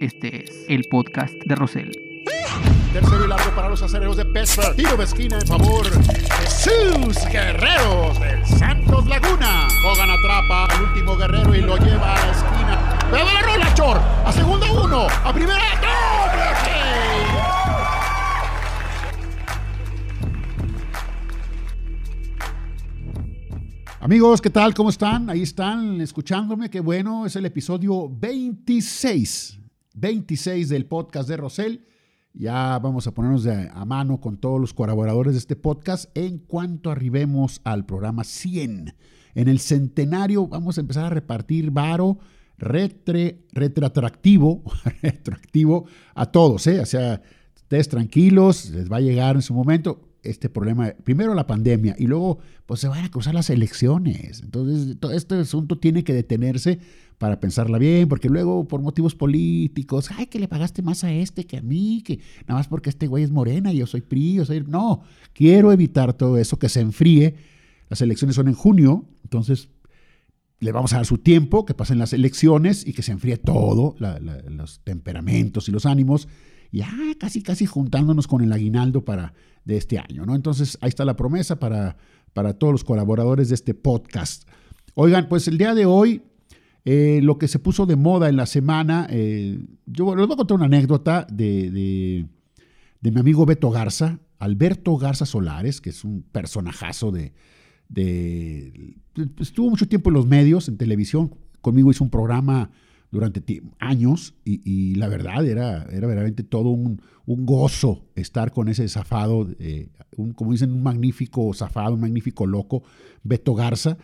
Este es el podcast de Rosel. Tercero y largo para los acereros de Pittsburgh. Tiro de esquina en favor de sus guerreros del Santos Laguna. Hogan atrapa al último guerrero y lo lleva a la esquina. ¡Pero la rola, Chor! A segunda uno. A primera. ¡Doble Amigos, ¿qué tal? ¿Cómo están? Ahí están escuchándome. Qué bueno, es el episodio 26. 26 del podcast de Rosel. Ya vamos a ponernos a mano con todos los colaboradores de este podcast en cuanto arribemos al programa 100. En el centenario vamos a empezar a repartir varo retre, retroactivo, a todos, ¿eh? O sea, ustedes tranquilos, les va a llegar en su momento este problema, primero la pandemia y luego pues se van a cruzar las elecciones. Entonces, todo este asunto tiene que detenerse para pensarla bien, porque luego por motivos políticos, ay, que le pagaste más a este que a mí, que nada más porque este güey es morena y yo soy PRI, yo soy... No, quiero evitar todo eso, que se enfríe. Las elecciones son en junio, entonces le vamos a dar su tiempo, que pasen las elecciones y que se enfríe todo, los temperamentos y los ánimos, ya casi, casi juntándonos con el aguinaldo para, de este año, ¿no? Entonces, ahí está la promesa para, para todos los colaboradores de este podcast. Oigan, pues el día de hoy eh, lo que se puso de moda en la semana, eh, yo les voy a contar una anécdota de, mi amigo Beto Garza, Alberto Garza Solares, que es un personajazo de, Estuvo mucho tiempo en los medios, en televisión, conmigo hizo un programa durante años y, la verdad era, era verdaderamente todo un, gozo estar con ese zafado, eh, un, como dicen, un magnífico zafado, un magnífico loco, Beto Garza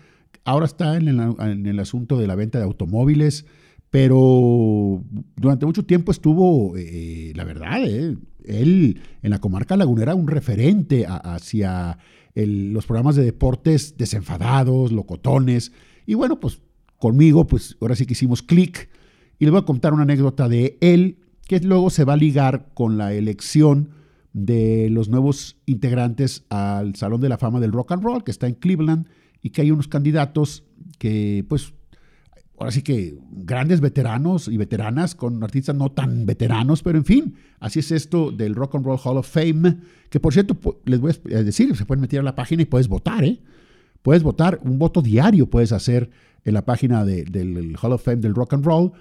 ahora está en el, asunto de la venta de automóviles, pero durante mucho tiempo estuvo, eh, la verdad, eh, él en la comarca lagunera un referente hacia los programas de deportes desenfadados, locotones, y bueno, pues conmigo, pues ahora sí que hicimos clic, y les voy a contar una anécdota de él, que luego se va a ligar con la elección de los nuevos integrantes al Salón de la Fama del Rock and Roll, que está en Cleveland, y que hay unos candidatos que, pues, ahora sí que grandes veteranos y veteranas con artistas no tan veteranos, pero en fin, así es esto del Rock and Roll Hall of Fame, que por cierto, les voy a decir, se pueden meter a la página y puedes votar, ¿eh? Puedes votar, un voto diario puedes hacer en la página del Hall of Fame del Rock and Roll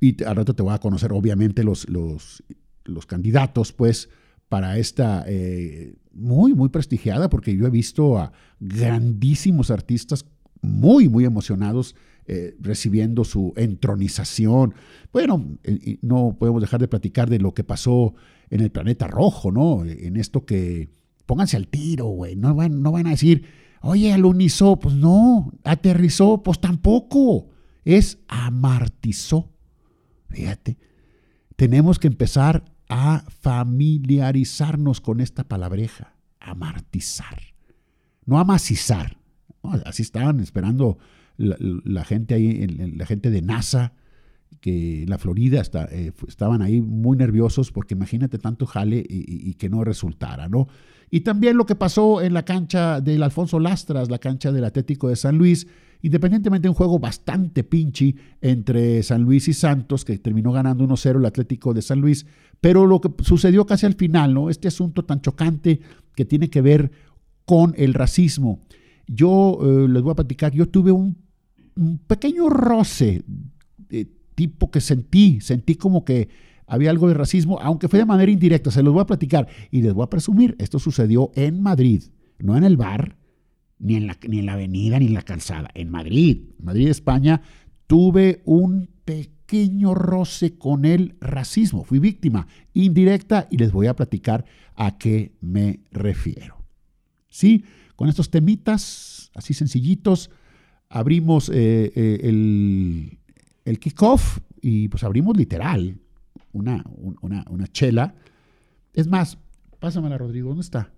y al rato te voy a conocer obviamente los, los, los candidatos, pues, para esta eh, muy, muy prestigiada, porque yo he visto a grandísimos artistas muy, muy emocionados eh, recibiendo su entronización. Bueno, eh, no podemos dejar de platicar de lo que pasó en el planeta rojo, ¿no? En esto que pónganse al tiro, güey. No van, no van a decir, oye, alunizó. Pues no, aterrizó, pues tampoco. Es amartizó. Fíjate, tenemos que empezar a familiarizarnos con esta palabreja, amartizar, no amacizar. Así estaban esperando la, gente ahí, la gente de NASA, que la Florida eh, estaban ahí muy nerviosos porque imagínate tanto jale y, que no resultara, ¿no? Y también lo que pasó en la cancha del Alfonso Lastras, la cancha del Atlético de San Luis, Independientemente de un juego bastante pinchi entre San Luis y Santos, que terminó ganando 1-0 el Atlético de San Luis, pero lo que sucedió casi al final, ¿no? Este asunto tan chocante que tiene que ver con el racismo. Yo eh, les voy a platicar, yo tuve un, pequeño roce, tipo que sentí, sentí como que había algo de racismo, aunque fue de manera indirecta, se los voy a platicar y les voy a presumir, esto sucedió en Madrid, no en el bar, ni en, la, ni en la avenida, ni en la calzada. En Madrid, Madrid, España, tuve un pequeño roce con el racismo. Fui víctima indirecta y les voy a platicar a qué me refiero. Sí, con estos temitas así sencillitos, abrimos eh, eh, el, el kickoff y pues abrimos literal una, una, una chela. Es más, pásamela, Rodrigo, ¿dónde está?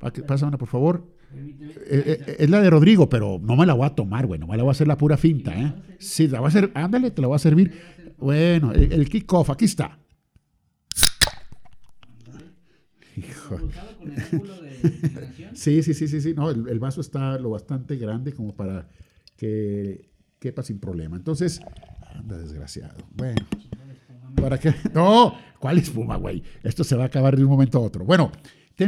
Pásamela, por favor. Eh, eh, es la de Rodrigo, pero no me la voy a tomar, güey. No me la voy a hacer la pura finta, ¿eh? Sí, la voy a hacer. Ándale, te la voy a servir. Bueno, el, kickoff, aquí está. Hijo. Sí, sí, sí, sí, sí. No, el, vaso está lo bastante grande como para que quepa sin problema. Entonces, anda desgraciado. Bueno. ¿Para qué? No, ¿cuál espuma, güey? Esto se va a acabar de un momento a otro. Bueno,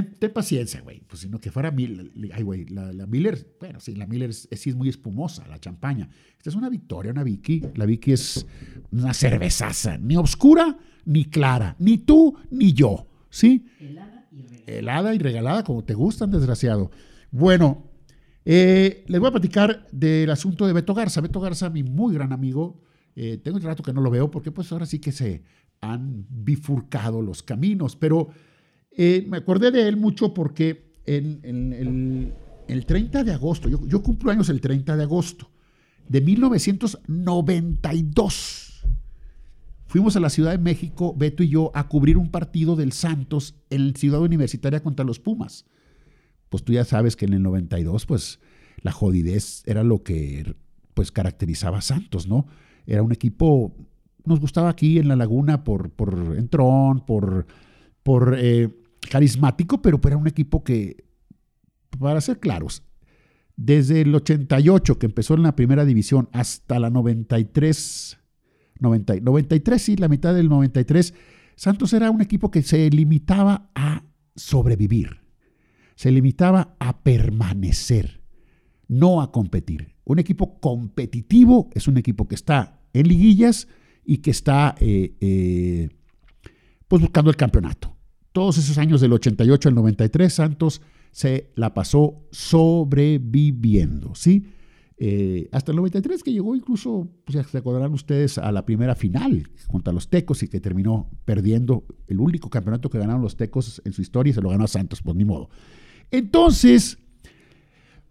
ten, paciencia, güey. Pues sino que fuera Miller. Ay, güey, la, Miller, bueno, sí, la Miller es, sí es muy espumosa, la champaña. Esta es una Victoria, una Vicky. La Vicky es una cervezaza, ni oscura ni clara, ni tú ni yo, ¿sí? Helada y regalada. Helada y regalada, como te gustan, desgraciado. Bueno, eh, les voy a platicar del asunto de Beto Garza. Beto Garza, mi muy gran amigo, eh, tengo un rato que no lo veo porque pues ahora sí que se han bifurcado los caminos, pero eh, me acordé de él mucho porque en, el 30 de agosto, yo, yo, cumplo años el 30 de agosto de 1992, fuimos a la Ciudad de México, Beto y yo, a cubrir un partido del Santos en Ciudad Universitaria contra los Pumas. Pues tú ya sabes que en el 92, pues la jodidez era lo que pues caracterizaba a Santos, ¿no? Era un equipo, nos gustaba aquí en la laguna por, por entrón, por, por eh, carismático, pero era un equipo que, para ser claros, desde el 88 que empezó en la primera división hasta la 93, 93, sí, la mitad del 93, Santos era un equipo que se limitaba a sobrevivir, se limitaba a permanecer, no a competir. Un equipo competitivo es un equipo que está en liguillas y que está eh, eh, pues buscando el campeonato. Todos esos años del 88 al 93, Santos se la pasó sobreviviendo, ¿sí? Eh, hasta el 93 que llegó incluso, pues ya se acordarán ustedes, a la primera final contra los Tecos y que terminó perdiendo el único campeonato que ganaron los Tecos en su historia y se lo ganó a Santos, pues ni modo. Entonces,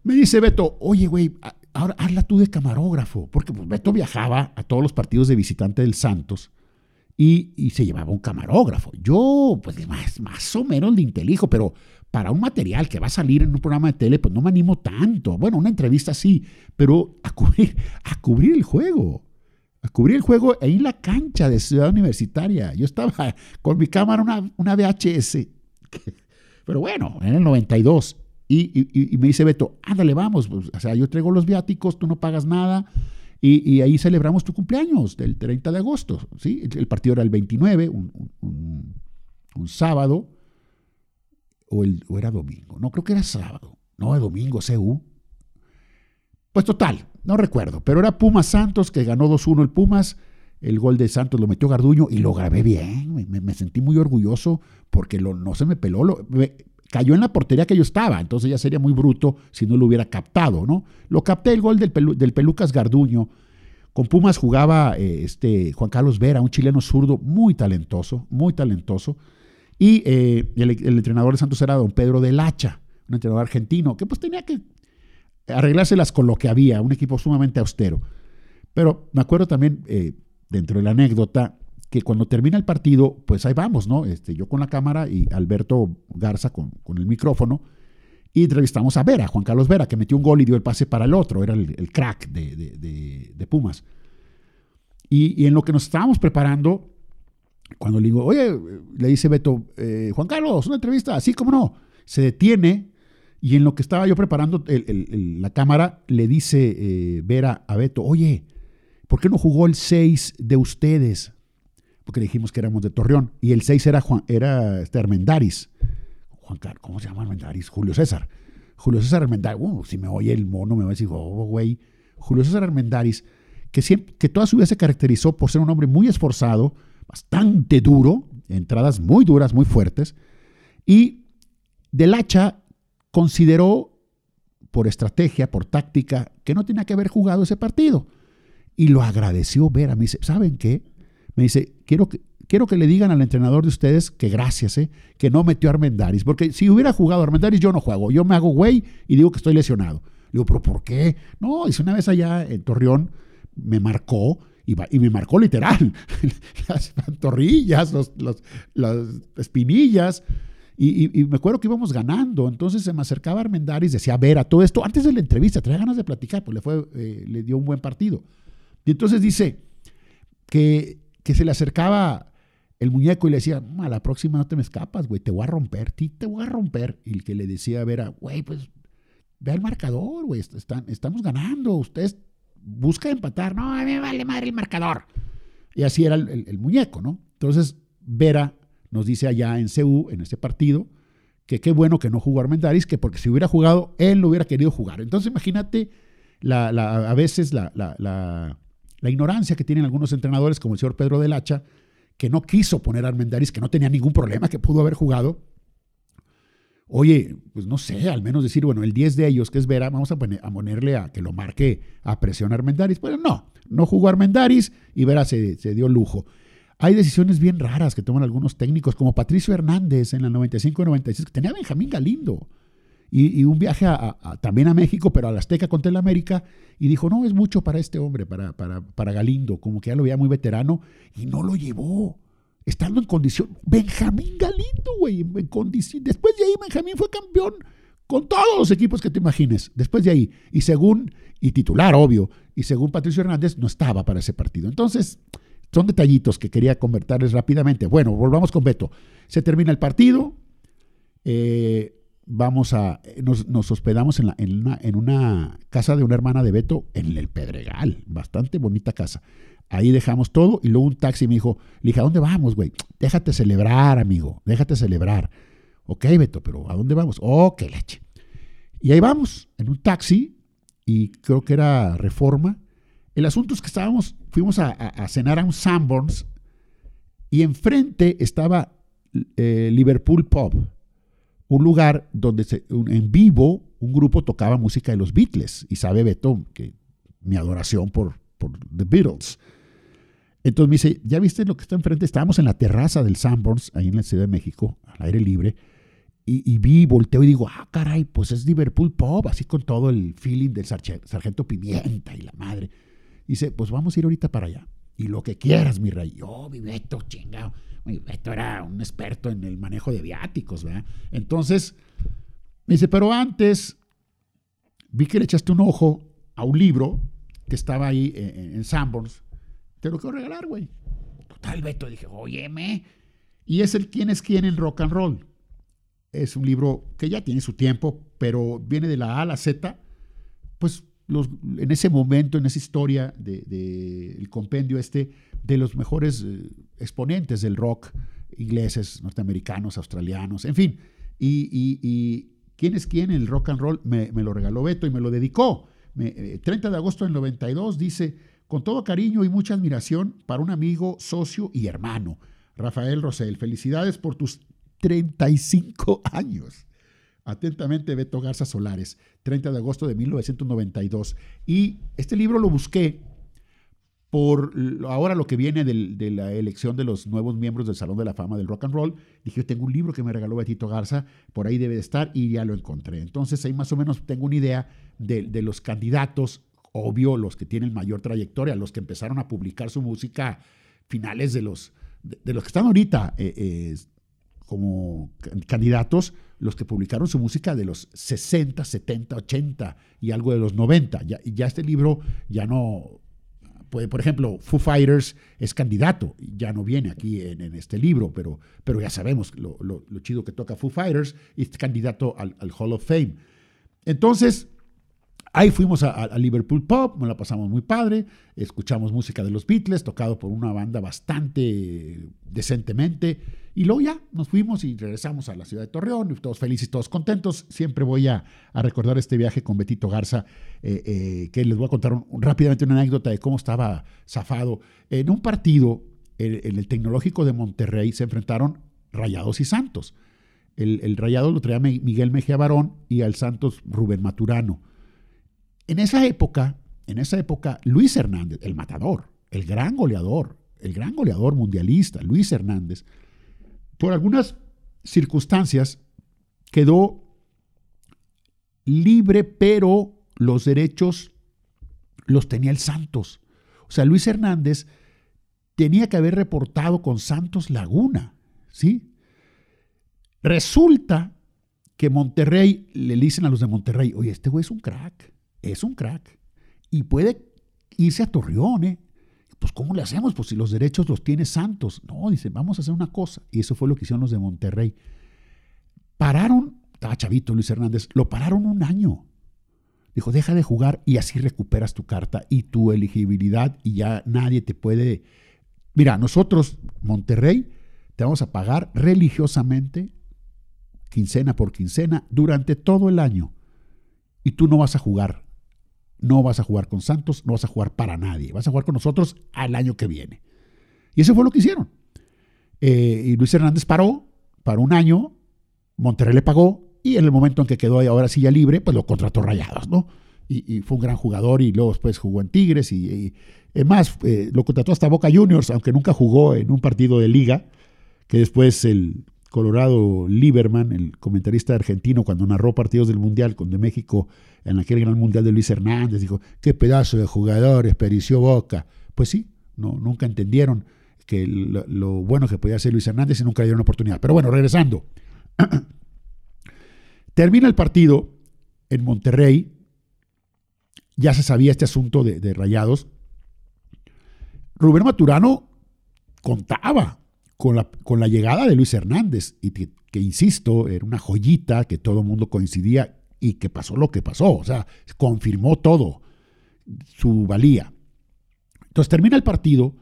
me dice Beto, oye, güey, ahora hazla tú de camarógrafo, porque pues, Beto viajaba a todos los partidos de visitante del Santos y, se llevaba un camarógrafo. Yo, pues más, más o menos de intelijo, pero para un material que va a salir en un programa de tele, pues no me animo tanto. Bueno, una entrevista sí, pero a cubrir, a cubrir el juego. A cubrir el juego ahí en la cancha de Ciudad Universitaria. Yo estaba con mi cámara, una, una VHS. Pero bueno, en el 92. Y, me dice Beto, ándale, vamos, pues, o sea, yo traigo los viáticos, tú no pagas nada, y, ahí celebramos tu cumpleaños del 30 de agosto, ¿sí? El, partido era el 29, un, sábado, o, el, era domingo, no, creo que era sábado, no, el domingo, CU. Pues total, no recuerdo, pero era Pumas Santos que ganó 2-1 el Pumas, el gol de Santos lo metió Garduño y lo grabé bien, me, sentí muy orgulloso porque lo, no se me peló, lo, cayó en la portería que yo estaba, entonces ya sería muy bruto si no lo hubiera captado, ¿no? Lo capté el gol del, del Pelucas Garduño. Con Pumas jugaba eh, este Juan Carlos Vera, un chileno zurdo muy talentoso, muy talentoso. Y eh, el, entrenador de Santos era don Pedro del Hacha, un entrenador argentino, que pues tenía que arreglárselas con lo que había, un equipo sumamente austero. Pero me acuerdo también, eh, dentro de la anécdota, que cuando termina el partido, pues ahí vamos, ¿no? Este, yo con la cámara y Alberto Garza con, el micrófono, y entrevistamos a Vera, Juan Carlos Vera, que metió un gol y dio el pase para el otro, era el, crack de, Pumas. Y, en lo que nos estábamos preparando, cuando le digo, oye, le dice Beto, eh, Juan Carlos, una entrevista, así como no, se detiene y en lo que estaba yo preparando la cámara, le dice eh, Vera a Beto, oye, ¿por qué no jugó el 6 de ustedes? Porque dijimos que éramos de Torreón, y el 6 era, Juan, era este Armendaris. Juan Carlos, ¿cómo se llama Armendaris? Julio César. Julio César Armendaris, uh, si me oye el mono me va a decir, oh, güey. Julio César Armendaris, que, siempre, que toda su vida se caracterizó por ser un hombre muy esforzado, bastante duro, entradas muy duras, muy fuertes, y Del Hacha consideró por estrategia, por táctica, que no tenía que haber jugado ese partido. Y lo agradeció ver a mí. ¿Saben qué? Me dice, quiero que, quiero que le digan al entrenador de ustedes que gracias, eh, que no metió a Armendaris, porque si hubiera jugado Armendaris yo no juego, yo me hago güey y digo que estoy lesionado. Le digo, pero ¿por qué? No, dice una vez allá en Torreón me marcó y, y me marcó literal las pantorrillas, los, las espinillas. Y, me acuerdo que íbamos ganando, entonces se me acercaba Armendaris, decía, ver, a todo esto, antes de la entrevista, traía ganas de platicar, pues le, fue, eh, le dio un buen partido. Y entonces dice que que se le acercaba el muñeco y le decía, a la próxima no te me escapas, güey, te voy a romper, ti te voy a romper. Y el que le decía a Vera, güey, pues ve al marcador, güey, estamos ganando, ustedes busca empatar. No, a mí me vale madre el marcador. Y así era el, muñeco, ¿no? Entonces, Vera nos dice allá en CU, en este partido, que qué bueno que no jugó Armendaris, que porque si hubiera jugado, él lo hubiera querido jugar. Entonces, imagínate a veces la, la, ignorancia que tienen algunos entrenadores, como el señor Pedro del Hacha, que no quiso poner a Armendaris, que no tenía ningún problema, que pudo haber jugado. Oye, pues no sé, al menos decir, bueno, el 10 de ellos, que es Vera, vamos a, a ponerle a que lo marque a presión a Armendaris. Bueno, no, no jugó Armendaris y Vera se, dio lujo. Hay decisiones bien raras que toman algunos técnicos, como Patricio Hernández en la 95-96, que tenía a Benjamín Galindo. Y, un viaje también a México, pero a la Azteca contra el América, y dijo, no, es mucho para este hombre, para, para, para Galindo, como que ya lo veía muy veterano, y no lo llevó, estando en condición. Benjamín Galindo, güey, en condición. Después de ahí, Benjamín fue campeón con todos los equipos que te imagines, después de ahí, y según, y titular, obvio, y según Patricio Hernández, no estaba para ese partido. Entonces, son detallitos que quería convertirles rápidamente. Bueno, volvamos con Beto. Se termina el partido. Eh, vamos a, nos, hospedamos en, en, una, casa de una hermana de Beto en el Pedregal, bastante bonita casa. Ahí dejamos todo y luego un taxi me dijo, le dije, ¿a dónde vamos, güey? Déjate celebrar, amigo, déjate celebrar. Ok, Beto, pero ¿a dónde vamos? Oh, qué leche. Y ahí vamos, en un taxi, y creo que era Reforma. El asunto es que estábamos, fuimos a, cenar a un Sanborns y enfrente estaba eh, Liverpool Pub un lugar donde en vivo un grupo tocaba música de los Beatles. Y sabe Beto que mi adoración por, por The Beatles. Entonces me dice, ¿ya viste lo que está enfrente? Estábamos en la terraza del Sanborns, ahí en la Ciudad de México, al aire libre. Y, vi, volteo y digo, ah, caray, pues es Liverpool Pop, así con todo el feeling del sargento Pimienta y la madre. Dice, pues vamos a ir ahorita para allá. Y lo que quieras, mi rey. Oh, mi Beto, chingado. Esto era un experto en el manejo de viáticos, ¿verdad? Entonces, me dice, pero antes vi que le echaste un ojo a un libro que estaba ahí en, en Sanborns. Te lo quiero regalar, güey. Total, Beto, dije, óyeme. Y es el quién es quién en rock and roll. Es un libro que ya tiene su tiempo, pero viene de la A a la Z. Pues en ese momento, en esa historia del de, compendio este, de los mejores eh, exponentes del rock, ingleses, norteamericanos, australianos, en fin. Y, quién es quién el rock and roll me, lo regaló Beto y me lo dedicó. 30 eh, de agosto del 92 dice, con todo cariño y mucha admiración para un amigo, socio y hermano, Rafael Rosell. Felicidades por tus 35 años. Atentamente, Beto Garza Solares, 30 de agosto de 1992. Y este libro lo busqué por ahora lo que viene de la elección de los nuevos miembros del Salón de la Fama del Rock and Roll. Dije, tengo un libro que me regaló Betito Garza, por ahí debe de estar y ya lo encontré. Entonces ahí más o menos tengo una idea de, los candidatos, obvio, los que tienen mayor trayectoria, los que empezaron a publicar su música finales de los, de, los que están ahorita eh, eh, como candidatos, los que publicaron su música de los 60, 70, 80 y algo de los 90. Ya, ya este libro ya no por ejemplo, Foo Fighters es candidato, ya no viene aquí en, este libro, pero, pero ya sabemos lo, chido que toca Foo Fighters es candidato al, Hall of Fame. Entonces, ahí fuimos a, Liverpool Pop, nos la pasamos muy padre, escuchamos música de los Beatles, tocado por una banda bastante decentemente. Y luego ya nos fuimos y regresamos a la ciudad de Torreón, todos felices, todos contentos. Siempre voy a, recordar este viaje con Betito Garza, eh, eh, que les voy a contar rápidamente una anécdota de cómo estaba zafado. En un partido, en, el Tecnológico de Monterrey, se enfrentaron Rayados y Santos. El, Rayado lo traía Miguel Mejía Barón y al Santos Rubén Maturano. En esa época, en esa época, Luis Hernández, el matador, el gran goleador, el gran goleador mundialista, Luis Hernández, por algunas circunstancias quedó libre, pero los derechos los tenía el Santos. O sea, Luis Hernández tenía que haber reportado con Santos Laguna, ¿sí? Resulta que Monterrey, le dicen a los de Monterrey, oye, este güey es un crack, es un crack, y puede irse a Torreón, ¿eh? Pues ¿cómo le hacemos? Pues si los derechos los tiene Santos. No, dice, vamos a hacer una cosa. Y eso fue lo que hicieron los de Monterrey. Pararon, estaba chavito Luis Hernández, lo pararon un año. Dijo, deja de jugar y así recuperas tu carta y tu elegibilidad y ya nadie te puede mira, nosotros, Monterrey, te vamos a pagar religiosamente, quincena por quincena, durante todo el año. Y tú no vas a jugar. No vas a jugar con Santos, no vas a jugar para nadie. Vas a jugar con nosotros al año que viene. Y eso fue lo que hicieron. Eh, y Luis Hernández paró, para un año, Monterrey le pagó, y en el momento en que quedó ahora sí ya libre, pues lo contrató Rayados, ¿no? Y, fue un gran jugador y luego después jugó en Tigres y, y más, eh, lo contrató hasta Boca Juniors, aunque nunca jugó en un partido de liga, que después el Colorado Lieberman, el comentarista argentino, cuando narró partidos del Mundial con de México en aquel gran Mundial de Luis Hernández, dijo, qué pedazo de jugador, esperició Boca. Pues sí, no, nunca entendieron que lo, bueno que podía hacer Luis Hernández y nunca dieron oportunidad. Pero bueno, regresando. Termina el partido en Monterrey. Ya se sabía este asunto de, Rayados. Rubén Maturano contaba con la, con la, llegada de Luis Hernández y que, insisto, era una joyita que todo el mundo coincidía y que pasó lo que pasó. O sea, confirmó todo, su valía. Entonces termina el partido.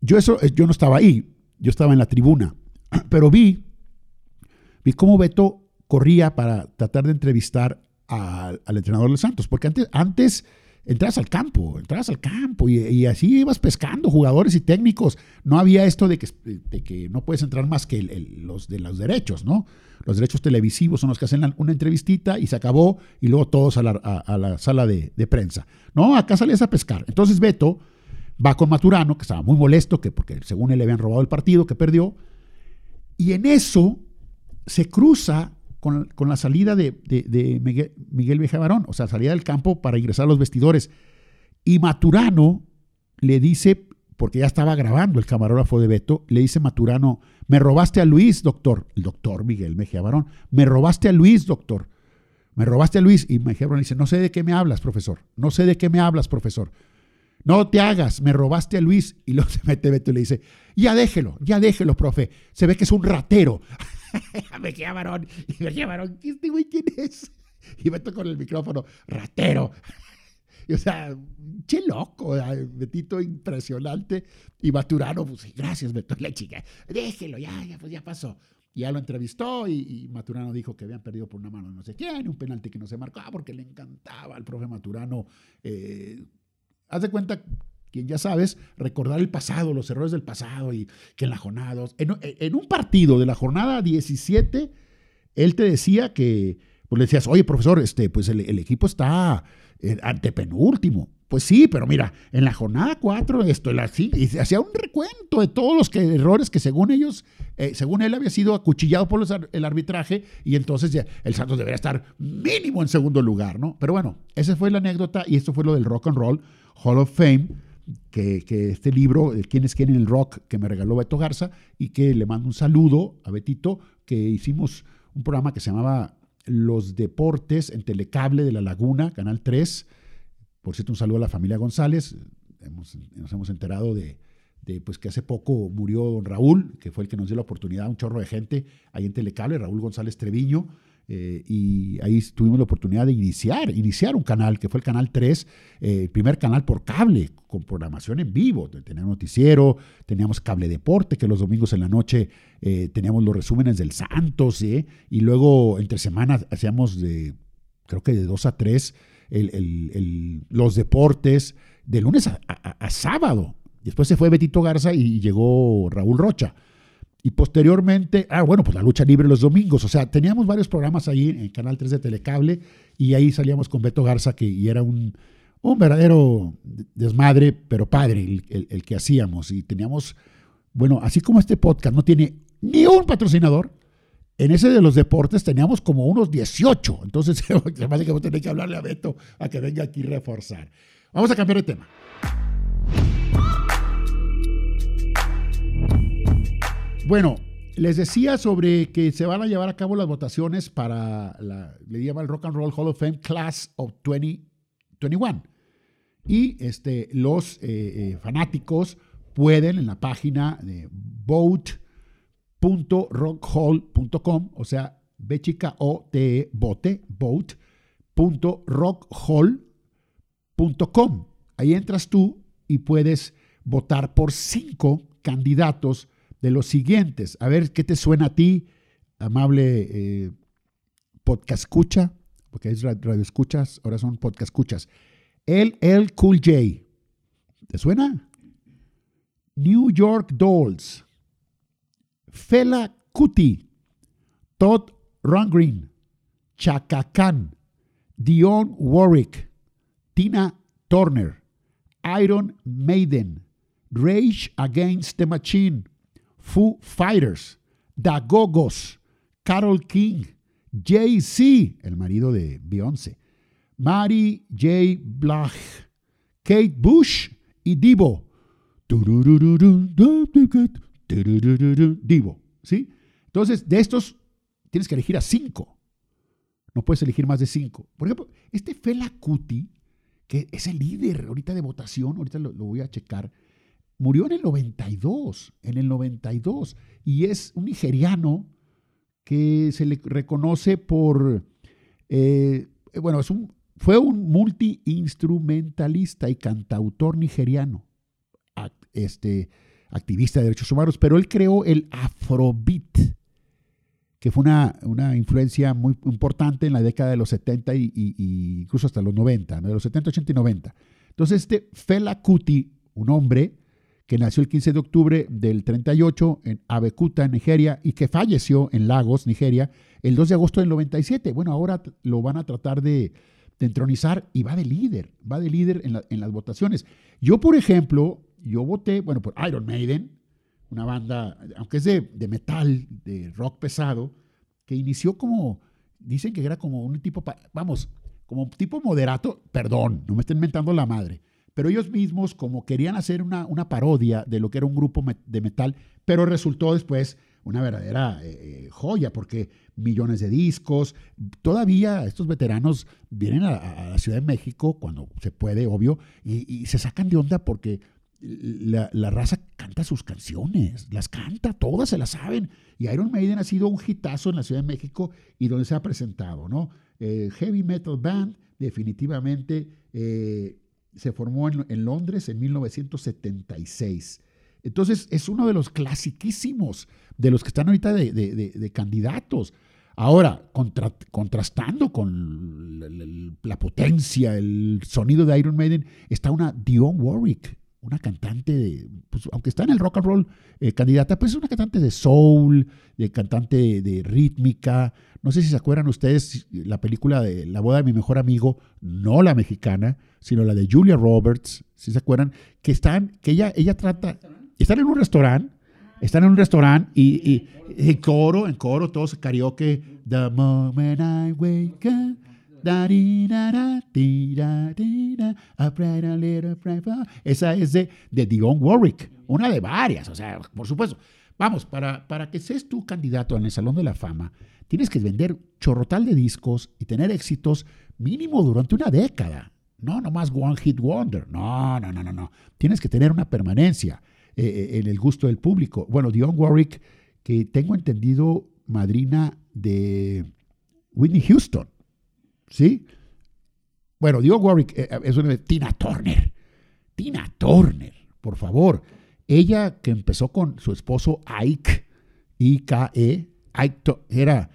Yo, eso, yo no estaba ahí, yo estaba en la tribuna, pero vi, vi cómo Beto corría para tratar de entrevistar al, entrenador de Santos, porque antes, antes entras al campo, entras al campo y, así ibas pescando jugadores y técnicos. No había esto de que, que no puedes entrar más que los de los derechos, ¿no? Los derechos televisivos son los que hacen una entrevistita y se acabó y luego todos a la, sala de, de, prensa. No, acá salías a pescar. Entonces Beto va con Maturano, que estaba muy molesto, que porque según él le habían robado el partido, que perdió, y en eso se cruza con, la salida de, Miguel, Miguel Barón, o sea, salida del campo para ingresar a los vestidores. Y Maturano le dice, porque ya estaba grabando el camarógrafo de Beto, le dice Maturano, me robaste a Luis, doctor, el doctor Miguel Mejía Barón, me robaste a Luis, doctor, me robaste a Luis. Y Mejía Barón dice, no sé de qué me hablas, profesor, no sé de qué me hablas, profesor. No te hagas, me robaste a Luis. Y luego se mete Beto y le dice, ya déjelo, ya déjelo, profe. Se ve que es un ratero. me varón. Y me varón, ¿este güey quién es? Y meto con el micrófono, ratero. Y, o sea, che loco, Betito impresionante. Y Maturano, pues gracias, Beto, la chica. Déjelo, ya, ya, pues ya pasó. Y ya lo entrevistó y, Maturano dijo que habían perdido por una mano no sé quién, un penalti que no se marcó, porque le encantaba al profe Maturano. Eh, haz de cuenta quien ya sabes, recordar el pasado, los errores del pasado y que en la jornada en, un partido de la jornada 17, él te decía que, pues le decías, oye, profesor, este, pues el, equipo está eh, ante penúltimo. Pues sí, pero mira, en la jornada 4, esto, y hacía un recuento de todos los errores que según ellos, eh, según él había sido acuchillado por el arbitraje, y entonces ya el Santos debería estar mínimo en segundo lugar, ¿no? Pero bueno, esa fue la anécdota y esto fue lo del Rock and Roll Hall of Fame que, este libro, Quiénes quieren el rock, que me regaló Beto Garza, y que le mando un saludo a Betito, que hicimos un programa que se llamaba Los Deportes en Telecable de la Laguna, Canal 3. Por cierto, un saludo a la familia González. nos hemos enterado de, de, pues que hace poco murió don Raúl, que fue el que nos dio la oportunidad, un chorro de gente ahí en Telecable, Raúl González Treviño, eh, y ahí tuvimos la oportunidad de iniciar, iniciar un canal que fue el canal 3, eh, el primer canal por cable, con programación en vivo. Teníamos noticiero, teníamos cable deporte, que los domingos en la noche eh, teníamos los resúmenes del Santos, y luego entre semanas hacíamos de, creo que de 2 a 3, los deportes, de lunes a, a sábado. Después se fue Betito Garza y llegó Raúl Rocha. Y posteriormente, ah, bueno, pues la lucha libre los domingos. O sea, teníamos varios programas ahí en Canal 3 de Telecable y ahí salíamos con Beto Garza, que y era un, un verdadero desmadre, pero padre el, que hacíamos. Y teníamos, bueno, así como este podcast no tiene ni un patrocinador, en ese de los deportes teníamos como unos 18. Entonces, se me que vamos a tener que hablarle a Beto a que venga aquí a reforzar. Vamos a cambiar de tema. Bueno, les decía sobre que se van a llevar a cabo las votaciones para la, le llama el Rock and Roll Hall of Fame Class of 2021. Y este, los eh, eh, fanáticos pueden en la página de vote.rockhall.com, o sea, B chica O T E vote, vote.rockhall.com. Ahí entras tú y puedes votar por cinco candidatos de los siguientes. A ver qué te suena a ti, amable eh, podcast porque es radio escuchas, ahora son podcast escuchas. El Cool J. ¿Te suena? New York Dolls. Fela Kuti. Todd Rundgren. Chaka Khan. Dion Warwick. Tina Turner. Iron Maiden. Rage Against the Machine. Foo Fighters. The Gogos. Carol King. Jay-Z, el marido de Beyoncé. Mary J. Blige. Kate Bush y Divo. Divo, ¿sí? Entonces, de estos tienes que elegir a cinco. No puedes elegir más de cinco. Por ejemplo, este Fela Kuti, que es el líder ahorita de votación, ahorita lo, voy a checar, murió en el 92, en el 92, y es un nigeriano que se le reconoce por, eh, bueno, es un, fue un multiinstrumentalista y cantautor nigeriano, este, activista de derechos humanos, pero él creó el Afrobeat, que fue una, una influencia muy importante en la década de los 70 y, incluso hasta los 90, de los 70, 80 y 90. Entonces este Fela Kuti, un hombre que nació el 15 de octubre del 38 en Abekuta, Nigeria, y que falleció en Lagos, Nigeria, el 2 de agosto del 97. Bueno, ahora lo van a tratar de, entronizar y va de líder, va de líder en, las votaciones. Yo, por ejemplo, yo voté, bueno, por Iron Maiden, una banda, aunque es de, metal, de rock pesado, que inició como, dicen que era como un tipo, vamos, como un tipo moderato, perdón, no me estén inventando la madre, pero ellos mismos como querían hacer una, una parodia de lo que era un grupo de metal, pero resultó después una verdadera eh, eh, joya, porque millones de discos, todavía estos veteranos vienen a, la Ciudad de México cuando se puede, obvio, y se sacan de onda porque la, raza canta sus canciones, las canta, todas se las saben. Y Iron Maiden ha sido un hitazo en la Ciudad de México y donde se ha presentado, ¿no? Eh, Heavy Metal Band, definitivamente, eh, se formó en, Londres en 1976. Entonces, es uno de los clasiquísimos, de los que están ahorita de, candidatos. Ahora, contrastando con la, la, potencia, el sonido de Iron Maiden, está una Dion Warwick, una cantante, de, pues, aunque está en el rock and roll eh, candidata, pues es una cantante de soul, de cantante de, rítmica. No sé si se acuerdan ustedes la película de La boda de mi mejor amigo, no la mexicana, sino la de Julia Roberts, si se acuerdan, que están, que ella, ella trata, están en un restaurante, están en un restaurante y, y, en coro, en coro, todos karaoke, The moment I wake up. Esa es de, de Dion Warwick, una de varias, o sea, por supuesto. Vamos, para, para que seas tu candidato en el Salón de la Fama, tienes que vender chorrotal de discos y tener éxitos mínimo durante una década. No, nomás One Hit Wonder. No, no, no, no, no. Tienes que tener una permanencia eh, eh, en el gusto del público. Bueno, Dion Warwick, que tengo entendido, madrina de Whitney Houston. ¿Sí? Bueno, Dion Warwick eh, es una Tina Turner. Tina Turner, por favor. Ella que empezó con su esposo Ike, I-K-E, Ike, era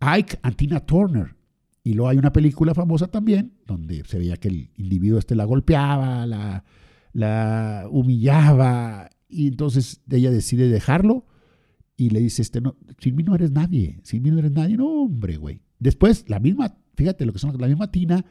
Ike and Tina Turner. Y luego hay una película famosa también, donde se veía que el individuo este la golpeaba, la, la humillaba, y entonces ella decide dejarlo y le dice, este, no, sin mí no eres nadie, sin mí no eres nadie, no, hombre, güey. Después, la misma fíjate lo que son, la misma Tina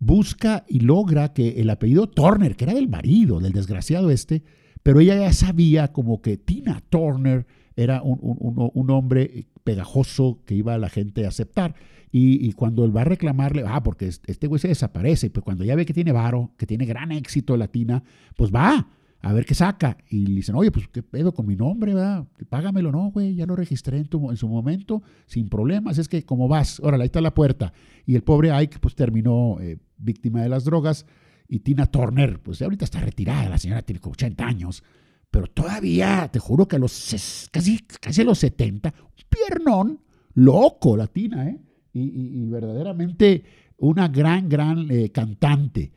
busca y logra que el apellido Turner, que era del marido, del desgraciado este, pero ella ya sabía como que Tina Turner era un, hombre pegajoso que iba a la gente a aceptar. Y, cuando él va a reclamarle, ah, porque este güey se desaparece, pues cuando ya ve que tiene varo, que tiene gran éxito la Tina, pues va a ver qué saca. Y le dicen, oye, pues qué pedo con mi nombre, ¿verdad? Págamelo, no, güey, ya lo registré en, tu, en su momento, sin problemas. Es que, como vas? Órale, ahí está la puerta. Y el pobre Ike, pues terminó eh, víctima de las drogas. Y Tina Turner, pues ahorita está retirada, la señora tiene como 80 años. Pero todavía, te juro que a los casi, casi a los 70, un piernón loco la Tina, ¿eh? Y, verdaderamente una gran, gran eh, cantante.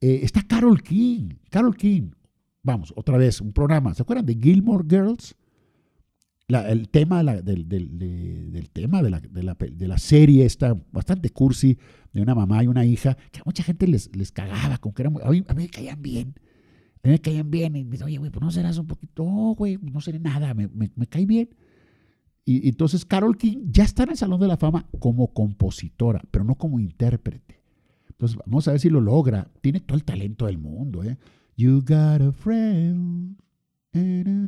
Eh, está Carol King, Carol King, vamos, otra vez, un programa. ¿Se acuerdan de Gilmore Girls? el tema del, tema de la, serie está bastante cursi de una mamá y una hija que a mucha gente les, cagaba, como que era a, mí, me caían bien. A mí me caían bien y me dice, oye, güey, pues no serás un poquito, güey, no seré nada, me, me, cae bien. Y, entonces Carol King ya está en el Salón de la Fama como compositora, pero no como intérprete. Entonces vamos a ver si lo logra. Tiene todo el talento del mundo. ¿eh? You got a friend.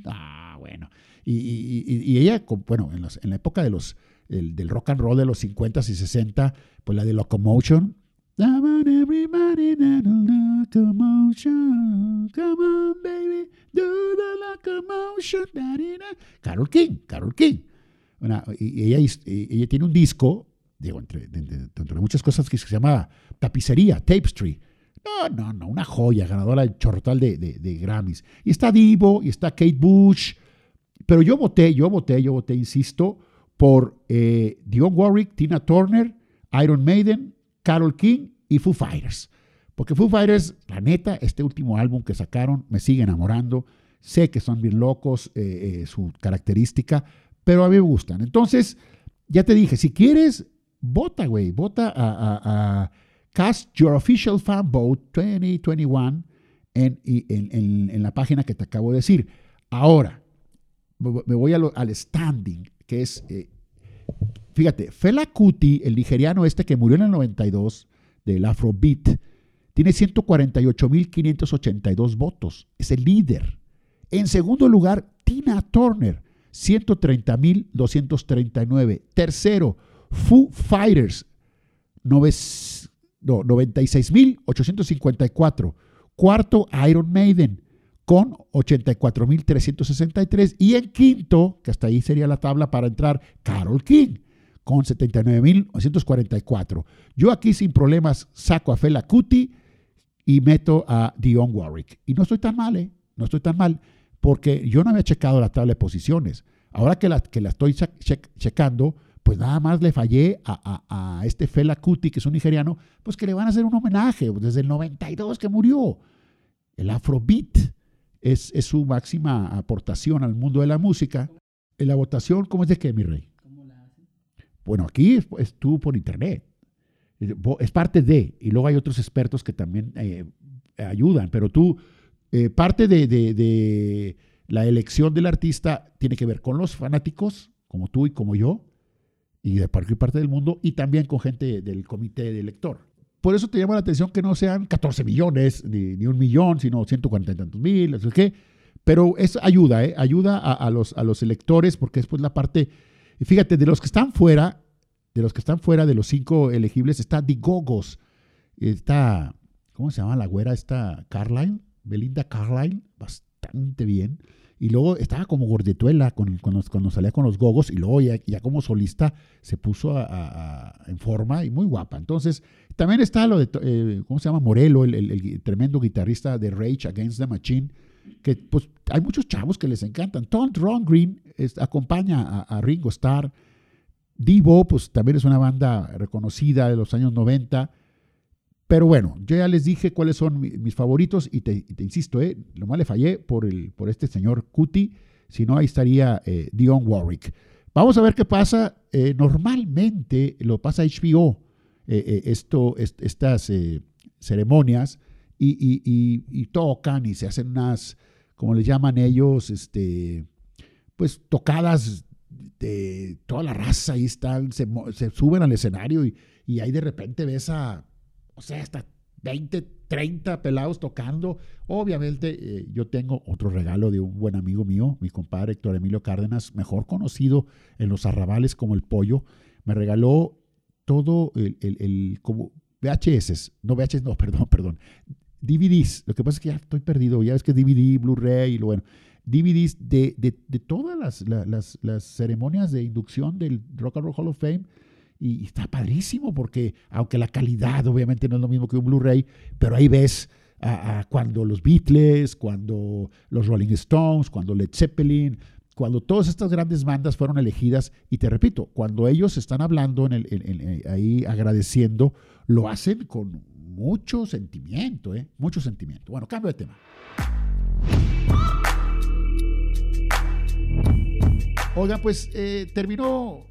Ah, bueno. Y, ella, bueno, en, en, la época de los, del rock and roll de los 50 y 60, pues la de Locomotion. Come on, everybody, locomotion. Come on, baby, do the locomotion. Carol King, Carol King y ella, ella tiene un disco, digo, entre, muchas cosas que se llama Tapicería, Tapestry. No, no, no, una joya, ganadora del chorrotal de, de, Grammys. Y está Divo, y está Kate Bush. Pero yo voté, yo voté, yo voté, insisto, por eh, Dionne Warwick, Tina Turner, Iron Maiden, Carol King y Foo Fighters. Porque Foo Fighters, la neta, este último álbum que sacaron me sigue enamorando. Sé que son bien locos, eh, eh, su característica, pero a mí me gustan. Entonces, ya te dije, si quieres, vota, güey, vota a, Cast Your Official Fan Vote 2021 en, en, en, la página que te acabo de decir. Ahora, me voy al standing, que es, eh, fíjate, Fela Kuti, el nigeriano este que murió en el 92 del Afrobeat, tiene 148.582 votos, es el líder. En segundo lugar, Tina Turner, 130.239. Tercero, Foo Fighters, 96.854. Cuarto, Iron Maiden, con 84.363. Y en quinto, que hasta ahí sería la tabla para entrar, Carol King, con 79.944. Yo aquí sin problemas saco a Fela Kuti y meto a Dion Warwick. Y no estoy tan mal, ¿eh? No estoy tan mal porque yo no había checado la tabla de posiciones. Ahora que la, que la estoy checando, pues nada más le fallé a, este Fela Kuti, que es un nigeriano, pues que le van a hacer un homenaje desde el 92 que murió. El Afrobeat es, es su máxima aportación al mundo de la música. En la votación, ¿cómo es de qué, mi rey? Bueno, aquí estuvo por internet. Es parte de, y luego hay otros expertos que también eh, ayudan, pero tú eh, parte de, la elección del artista tiene que ver con los fanáticos, como tú y como yo, y de cualquier parte del mundo, y también con gente del comité de elector. Por eso te llama la atención que no sean 14 millones, ni, un millón, sino 140 y tantos mil, no qué. Pero es ayuda, ¿eh? ayuda a, los, a los electores, porque después la parte. Fíjate, de los que están fuera, de los que están fuera de los cinco elegibles, está Digogos, está. ¿Cómo se llama la güera? Está Carlyle. Belinda Carlisle, bastante bien. Y luego estaba como gordetuela con, cuando, salía con los gogos y luego ya, como solista se puso en forma y muy guapa. Entonces, también está lo de, eh, ¿cómo se llama? Morelo, el, tremendo guitarrista de Rage Against the Machine, que pues hay muchos chavos que les encantan. Tom Ron Green acompaña a, a, Ringo Starr. Divo, pues también es una banda reconocida de los años 90. Pero bueno, yo ya les dije cuáles son mis favoritos y te, insisto, eh, lo más le fallé por, el, por este señor Cuti, si no ahí estaría eh, Dion Warwick. Vamos a ver qué pasa. Eh, normalmente lo pasa HBO, eh, esto, estas ceremonias, y, tocan y se hacen unas, como les llaman ellos, este, pues tocadas de toda la raza, ahí están, se, suben al escenario y, y ahí de repente ves a o sea, hasta 20, 30 pelados tocando. Obviamente eh, yo tengo otro regalo de un buen amigo mío, mi compadre Héctor Emilio Cárdenas, mejor conocido en los arrabales como el pollo. Me regaló todo el, el, como VHS, no VHS, no, perdón, perdón, DVDs. Lo que pasa es que ya estoy perdido, ya ves que DVD, Blu-ray y lo bueno. DVDs de, de, de todas las, las, las ceremonias de inducción del Rock and Roll Hall of Fame y está padrísimo porque, aunque la calidad obviamente no es lo mismo que un Blu-ray, pero ahí ves a, cuando los Beatles, cuando los Rolling Stones, cuando Led Zeppelin, cuando todas estas grandes bandas fueron elegidas, y te repito, cuando ellos están hablando el, ahí agradeciendo, lo hacen con mucho sentimiento, ¿eh? mucho sentimiento. Bueno, cambio de tema. Oiga, pues eh, terminó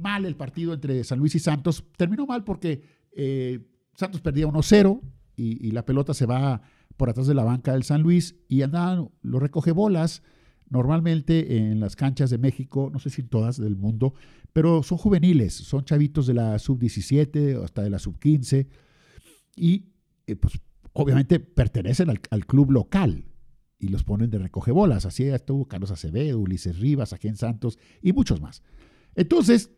mal el partido entre San Luis y Santos. Terminó mal porque eh, Santos perdía 1-0 y, la pelota se va por atrás de la banca del San Luis y andaban, lo recoge bolas normalmente en las canchas de México, no sé si en todas del mundo, pero son juveniles, son chavitos de la sub-17 hasta de la sub-15 y eh, pues obviamente pertenecen al, club local y los ponen de recoge bolas. Así estuvo Carlos Acevedo, Ulises Rivas, aquí Santos y muchos más. Entonces,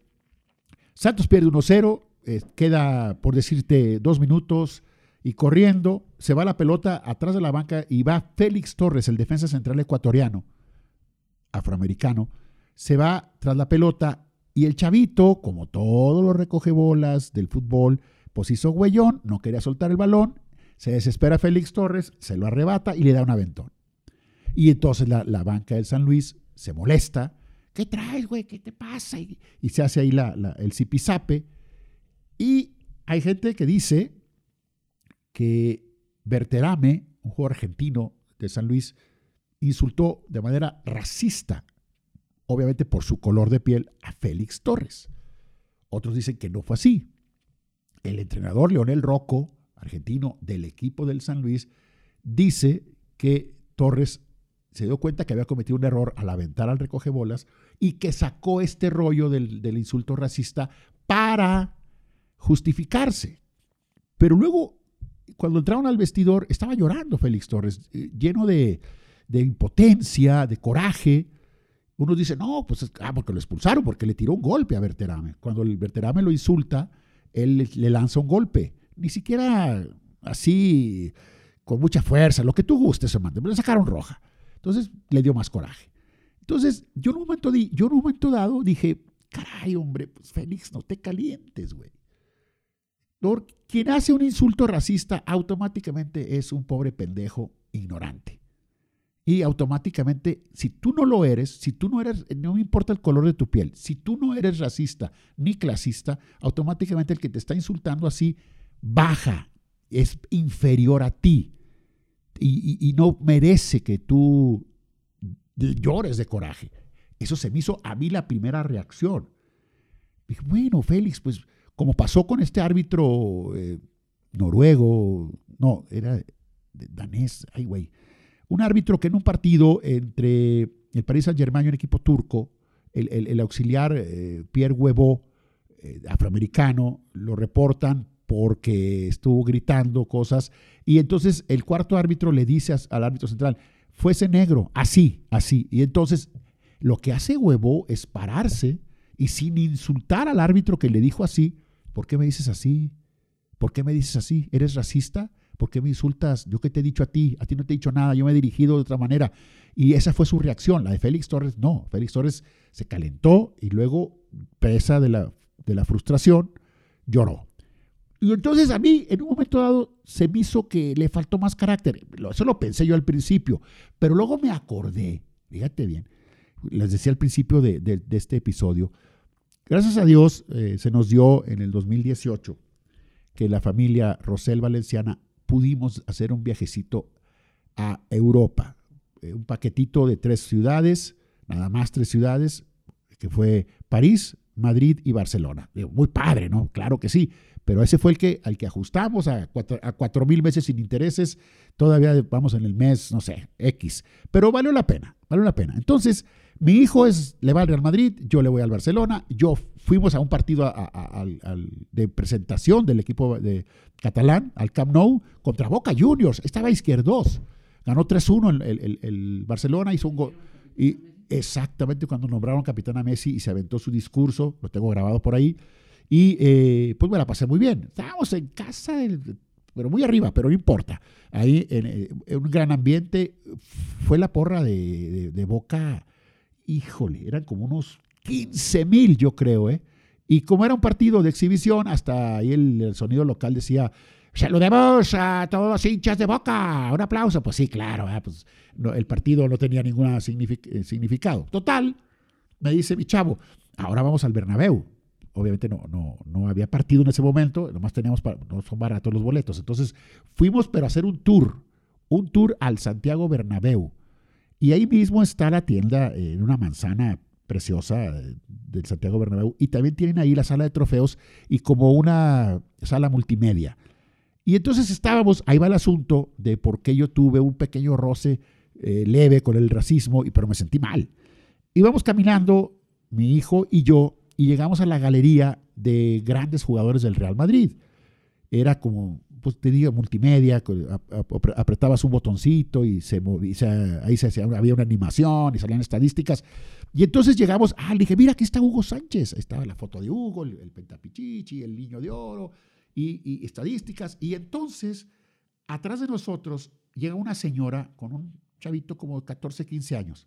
Santos pierde 1-0, eh, queda, por decirte, dos minutos y corriendo, se va la pelota atrás de la banca y va Félix Torres, el defensa central ecuatoriano, afroamericano, se va tras la pelota y el chavito, como todos los recogebolas del fútbol, pues hizo huellón, no quería soltar el balón, se desespera Félix Torres, se lo arrebata y le da un aventón. Y entonces la, la banca del San Luis se molesta. ¿Qué traes, güey? ¿Qué te pasa? Y, se hace ahí la, la, el zipizape. Y hay gente que dice que Berterame, un jugador argentino de San Luis, insultó de manera racista, obviamente por su color de piel, a Félix Torres. Otros dicen que no fue así. El entrenador Leonel Rocco, argentino del equipo del San Luis, dice que Torres se dio cuenta que había cometido un error al aventar al recogebolas y que sacó este rollo del, del insulto racista para justificarse. Pero luego cuando entraron al vestidor, estaba llorando Félix Torres, eh, lleno de, de, impotencia, de coraje. Uno dice, no, pues ah, porque lo expulsaron, porque le tiró un golpe a Berterame. Cuando el Berterame lo insulta, él le, lanza un golpe. Ni siquiera así, con mucha fuerza, lo que tú gustes, mande, pero le sacaron roja. Entonces le dio más coraje. Entonces, yo en un momento, dado dije, caray, hombre, pues Félix, no te calientes, güey. Quien hace un insulto racista automáticamente es un pobre pendejo ignorante. Y automáticamente, si tú no lo eres, si tú no eres, no me importa el color de tu piel, si tú no eres racista ni clasista, automáticamente el que te está insultando así baja, es inferior a ti y, no merece que tú llores de coraje. Eso se me hizo a mí la primera reacción. Dije, bueno, Félix, pues como pasó con este árbitro eh, noruego, no, era danés, ay güey, un árbitro que en un partido entre el Paris Saint-Germain y un equipo turco, el, el, el auxiliar eh, Pierre Huevo, eh, afroamericano, lo reportan porque estuvo gritando cosas y entonces el cuarto árbitro le dice al árbitro central, fuese negro, así, así. Y entonces lo que hace Huevo es pararse y sin insultar al árbitro que le dijo así, ¿por qué me dices así? ¿Por qué me dices así? ¿Eres racista? ¿Por qué me insultas? Yo qué te he dicho a ti, a ti no te he dicho nada, yo me he dirigido de otra manera. Y esa fue su reacción. La de Félix Torres, no. Félix Torres se calentó y luego, presa de la, de la frustración, lloró. Y entonces a mí, en un momento dado, se me hizo que le faltó más carácter. Eso lo pensé yo al principio, pero luego me acordé, fíjate bien, les decía al principio de, este episodio, Gracias a Dios eh, se nos dio en el 2018 que la familia Rosel Valenciana pudimos hacer un viajecito a Europa. Eh, un paquetito de tres ciudades, nada más tres ciudades, que fue París, Madrid y Barcelona. Muy padre, ¿no? Claro que sí. Pero ese fue el que, al que ajustamos a cuatro, a cuatro mil meses sin intereses. Todavía vamos en el mes, no sé, X. Pero valió la pena, valió la pena. Entonces, mi hijo es, le va al Real Madrid, yo le voy al Barcelona. Yo fuimos a un partido de presentación del equipo de catalán, al Camp Nou, contra Boca Juniors. Estaba izquierdos. Ganó 3-1 el, el, el, Barcelona, hizo un gol. Y exactamente cuando nombraron capitán a Messi y se aventó su discurso, lo tengo grabado por ahí. Y eh, pues me la pasé muy bien. Estábamos en casa, pero muy arriba, pero no importa. Ahí en, en, un gran ambiente. Fue la porra de, de, Boca híjole, eran como unos 15 mil, yo creo, ¿eh? Y como era un partido de exhibición, hasta ahí el, sonido local decía, saludemos a todos los hinchas de Boca, un aplauso. Pues sí, claro, ¿eh? pues, el partido no tenía ningún eh, significado. Total, me dice mi chavo, ahora vamos al Bernabéu. Obviamente no, no, no había partido en ese momento, nomás teníamos, para, no son baratos los boletos. Entonces fuimos, pero a hacer un tour un tour al Santiago Bernabéu. Y ahí mismo está la tienda en una manzana preciosa eh, del Santiago Bernabéu. Y también tienen ahí la sala de trofeos y como una sala multimedia. Y entonces estábamos, ahí va el asunto de por qué yo tuve un pequeño roce eh, leve con el racismo, pero me sentí mal. Íbamos caminando, mi hijo y yo, y llegamos a la galería de grandes jugadores del Real Madrid. Era como, pues te digo, multimedia, apretabas un botoncito y se movía, ahí se, había una animación y salían estadísticas. Y entonces llegamos, ah, le dije, mira, aquí está Hugo Sánchez. Ahí estaba la foto de Hugo, el, pentapichichi, el niño de oro y, estadísticas. Y entonces, atrás de nosotros llega una señora con un chavito como de 14, 15 años.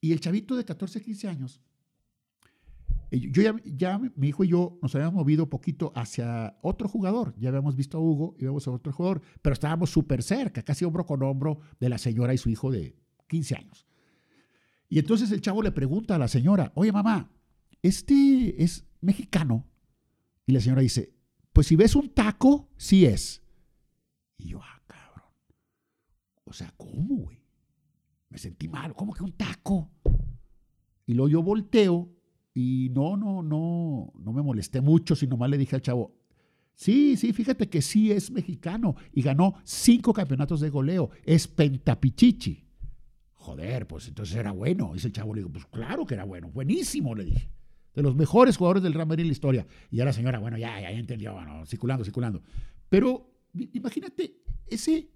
Y el chavito de 14, 15 años, yo ya, ya, mi hijo y yo nos habíamos movido poquito hacia otro jugador. Ya habíamos visto a Hugo y vemos a otro jugador, pero estábamos súper cerca, casi hombro con hombro de la señora y su hijo de 15 años. Y entonces el chavo le pregunta a la señora, oye mamá, ¿este es mexicano? Y la señora dice, pues si ves un taco, sí es. Y yo, ah, cabrón. O sea, ¿cómo, güey? Me sentí mal. ¿Cómo que un taco? Y luego yo volteo y no, no, no, no me molesté mucho, sino más le dije al chavo, sí, sí, fíjate que sí es mexicano y ganó cinco campeonatos de goleo. Es pentapichichi. Joder, pues entonces era bueno. Dice el chavo, le digo, pues claro que era bueno. Buenísimo, le dije de los mejores jugadores del Real Madrid en la historia. Y ya la señora, bueno, ya, ya, entendió, bueno, circulando, circulando. Pero imagínate ese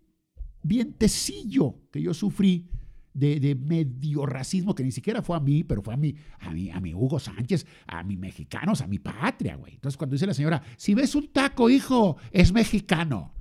vientecillo que yo sufrí de, medio racismo que ni siquiera fue a mí, pero fue a mí, a mí, a mi Hugo Sánchez, a mis mexicanos, a mi patria, güey. Entonces cuando dice la señora, si ves un taco, hijo, es mexicano.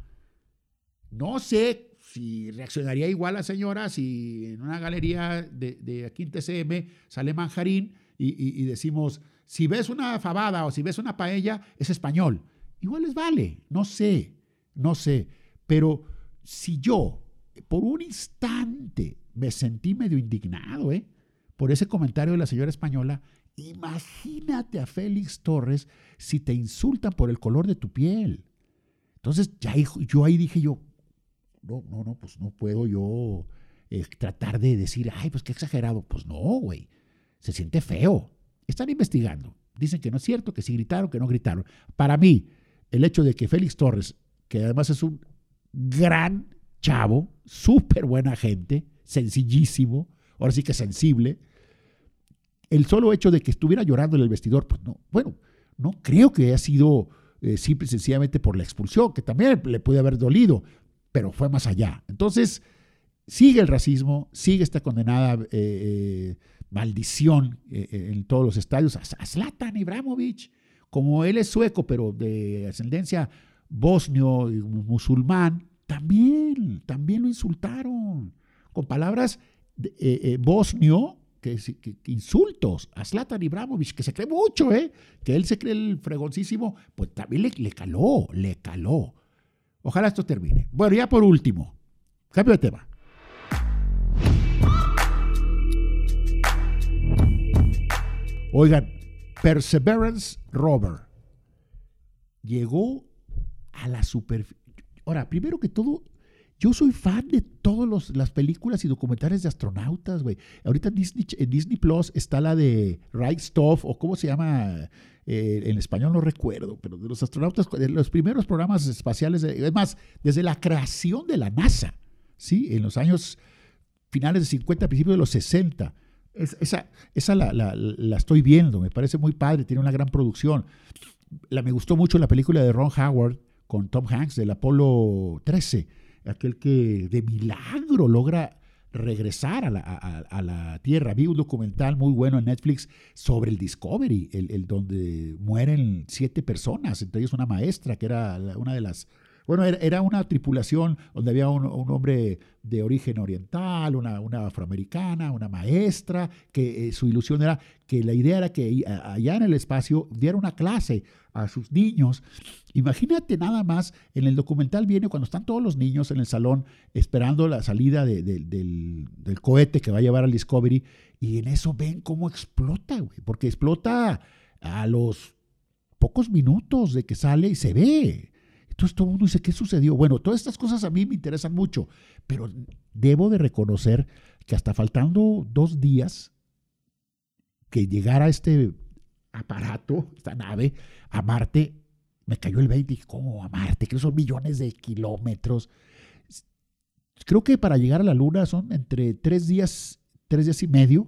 No sé si reaccionaría igual la señora si en una galería de, de aquí en TCM sale manjarín y, decimos, si ves una fabada o si ves una paella, es español. Igual les vale, no sé, no sé. Pero si yo por un instante me sentí medio indignado ¿eh? por ese comentario de la señora española, imagínate a Félix Torres si te insultan por el color de tu piel. Entonces ya yo ahí dije yo, no, no, no, pues no puedo yo eh, tratar de decir, ay, pues qué exagerado. Pues no, güey se siente feo. Están investigando. Dicen que no es cierto, que sí gritaron, que no gritaron. Para mí, el hecho de que Félix Torres, que además es un gran chavo, súper buena gente, sencillísimo, ahora sí que sensible, el solo hecho de que estuviera llorando en el vestidor, pues no, bueno, no creo que haya sido eh, simple y sencillamente por la expulsión, que también le puede haber dolido, pero fue más allá. Entonces, sigue el racismo, sigue esta condenada eh, eh, maldición eh, en todos los estadios. A Zlatan Ibrahimovic, como él es sueco, pero de ascendencia bosnio musulmán, también, también lo insultaron. Con palabras eh, bosnio, que, insultos a Zlatan Ibrahimovic, que se cree mucho, ¿eh? que él se cree el fregoncísimo, pues también le, le caló, le caló. Ojalá esto termine. Bueno, ya por último, cambio de tema. Oigan, Perseverance Rover llegó a la superficie. Ahora, primero que todo, yo soy fan de todas las películas y documentales de astronautas, güey. Ahorita en Disney, en Plus está la de Right Stuff, o cómo se llama, eh, en español no recuerdo, pero de los astronautas, de los primeros programas espaciales, de, es más, desde la creación de la NASA, ¿sí? En los años finales de 50, principios de los 60 esa esa la, estoy viendo, me parece muy padre, tiene una gran producción. La, me gustó mucho la película de Ron Howard con Tom Hanks del Apolo 13, aquel que de milagro logra regresar a la, a, la, Tierra. Vi un documental muy bueno en Netflix sobre el Discovery, el, el, donde mueren siete personas, entre ellos una maestra que era una de las bueno, era, una tripulación donde había un, hombre de origen oriental, una, afroamericana, una maestra, que eh, su ilusión era que la idea era que allá en el espacio diera una clase a sus niños. Imagínate nada más, en el documental viene cuando están todos los niños en el salón esperando la salida del, del, cohete que va a llevar al Discovery y en eso ven cómo explota, güey, porque explota a los pocos minutos de que sale y se ve. Entonces todo el mundo dice, ¿qué sucedió? Bueno, todas estas cosas a mí me interesan mucho, pero debo de reconocer que hasta faltando dos días que llegara este aparato, esta nave, a Marte, me cayó el 20 y dije, ¿cómo a Marte? Que son millones de kilómetros. Creo que para llegar a la Luna son entre tres días, tres días y medio.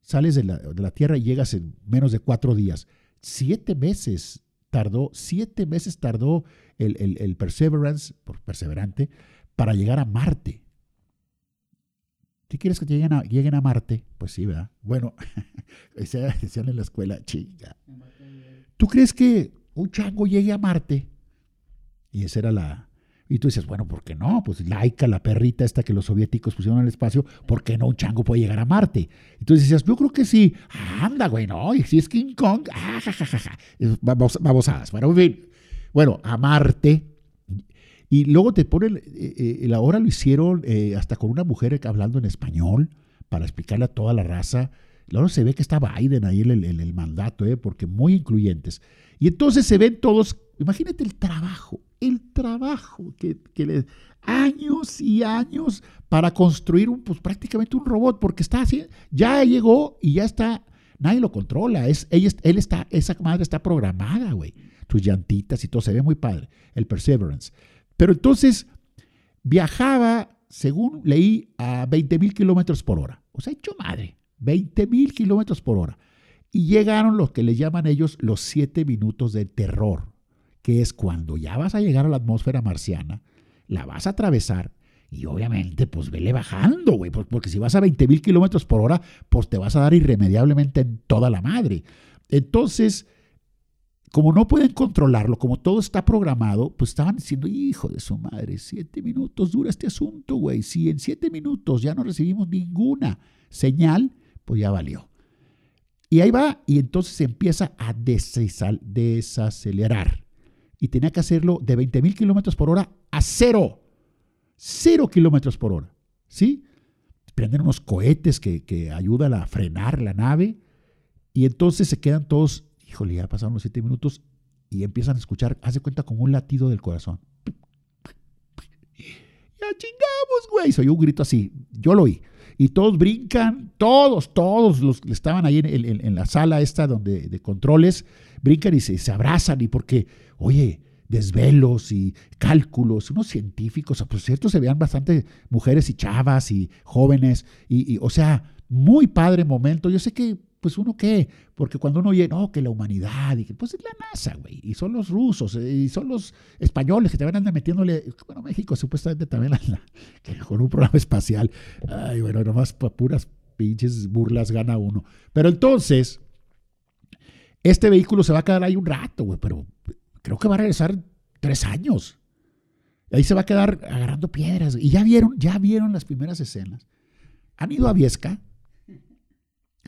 Sales de la, de la Tierra y llegas en menos de cuatro días. Siete meses tardó, siete meses tardó el, el, Perseverance, por perseverante, para llegar a Marte. ¿Qué quieres que lleguen a, lleguen a Marte? Pues sí, ¿verdad? Bueno, decían en la escuela, chinga. ¿Tú crees que un chango llegue a Marte? Y esa era la... Y tú dices, bueno, ¿por qué no? Pues Laika, la perrita esta que los soviéticos pusieron el espacio, ¿por qué no un chango puede llegar a Marte? Entonces decías, yo creo que sí. anda, güey, no, y si es King Kong, ah, ja, Vamos, babosadas. Bueno, en fin. Bueno, a Marte. Y luego te ponen, eh, eh, ahora lo hicieron eh, hasta con una mujer hablando en español para explicarle a toda la raza. Luego se ve que está Biden ahí en el, mandato, porque muy incluyentes. Y entonces se ven todos, imagínate el trabajo, el trabajo que, que le años y años para construir un, pues prácticamente un robot, porque está así, ya llegó y ya está, nadie lo controla, es, ella, él está, esa madre está programada, güey tus llantitas y todo, se ve muy padre, el Perseverance. Pero entonces viajaba, según leí, a 20 mil kilómetros por hora. O sea, hecho madre, 20 mil kilómetros por hora. Y llegaron los que le llaman ellos los siete minutos de terror, que es cuando ya vas a llegar a la atmósfera marciana, la vas a atravesar y obviamente, pues vele bajando, güey, porque si vas a 20 mil kilómetros por hora, pues te vas a dar irremediablemente en toda la madre. Entonces, como no pueden controlarlo, como todo está programado, pues estaban diciendo, hijo de su madre, siete minutos dura este asunto, güey. Si en siete minutos ya no recibimos ninguna señal, pues ya valió. Y ahí va, y entonces se empieza a desacelerar. Y tenía que hacerlo de 20 mil kilómetros por hora a cero. Cero kilómetros por hora. ¿Sí? Prenden unos cohetes que, que ayudan a frenar la nave. Y entonces se quedan todos híjole, ya pasaron los siete minutos y empiezan a escuchar, hace cuenta como un latido del corazón. Ya chingamos, güey. Soy un grito así. Yo lo oí. Y todos brincan, todos, todos los que estaban ahí en, la sala esta donde, de controles, brincan y se, abrazan. Y porque, oye, desvelos y cálculos, unos científicos, por cierto, se vean bastante mujeres y chavas y jóvenes. y o sea, muy padre momento. Yo sé que pues uno qué, porque cuando uno oye, no, que la humanidad, y que, pues es la NASA, güey, y son los rusos, eh, y son los españoles que te van a andar metiéndole, bueno, México supuestamente también, que con un programa espacial, ay, bueno, nomás para puras pinches burlas gana uno. Pero entonces, este vehículo se va a quedar ahí un rato, güey, pero creo que va a regresar tres años. Ahí se va a quedar agarrando piedras. Y ya vieron, ya vieron las primeras escenas. Han ido a Viesca,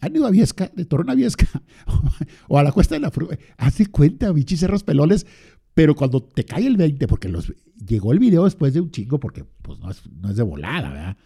han ido a Viesca, de o a la Cuesta de la Fruta. Hace cuenta, bichis cerros pelones, pero cuando te cae el 20, porque los, llegó el video después de un chingo, porque pues no es, no es de volada, ¿verdad?